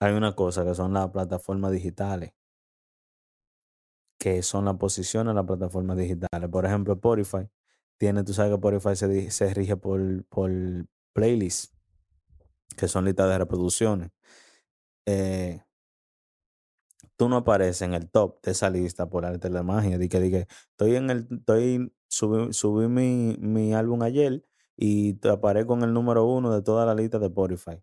hay una cosa que son las plataformas digitales, que son la posición en las plataformas digitales. Por ejemplo, Spotify tiene, tú sabes que Spotify se, se rige por, por playlists, que son listas de reproducciones. Eh, tú no apareces en el top de esa lista por arte de la magia. Di que, di que estoy en el, estoy, subí, subí mi, mi álbum ayer y te aparezco en el número uno de toda la lista de Spotify.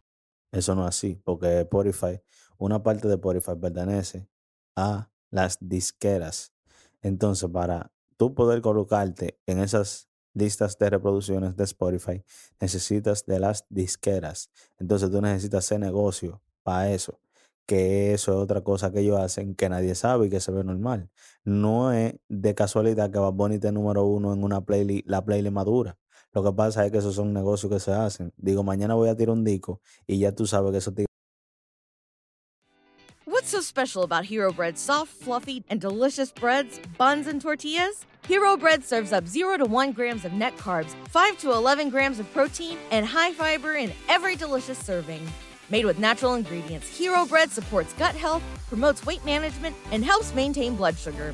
Eso no es así, porque Spotify, una parte de Spotify pertenece a las disqueras. Entonces, para tú poder colocarte en esas listas de reproducciones de Spotify, necesitas de las disqueras. Entonces, tú necesitas hacer negocio para eso. Que eso es otra cosa que ellos hacen que nadie sabe y que se ve normal. No es de casualidad que Bad Bunny número uno en una playlist, la playlist madura. Lo que pasa es que esos son negocios que se hacen. Digo, mañana voy a tirar un disco y ya tú sabes que eso te What's so special about Hero Bread's soft, fluffy, and delicious breads, buns, and tortillas? Hero Bread serves up 0 to 1 grams of net carbs, 5 to 11 grams of protein, and high fiber in every delicious serving. Made with natural ingredients, Hero Bread supports gut health, promotes weight management, and helps maintain blood sugar.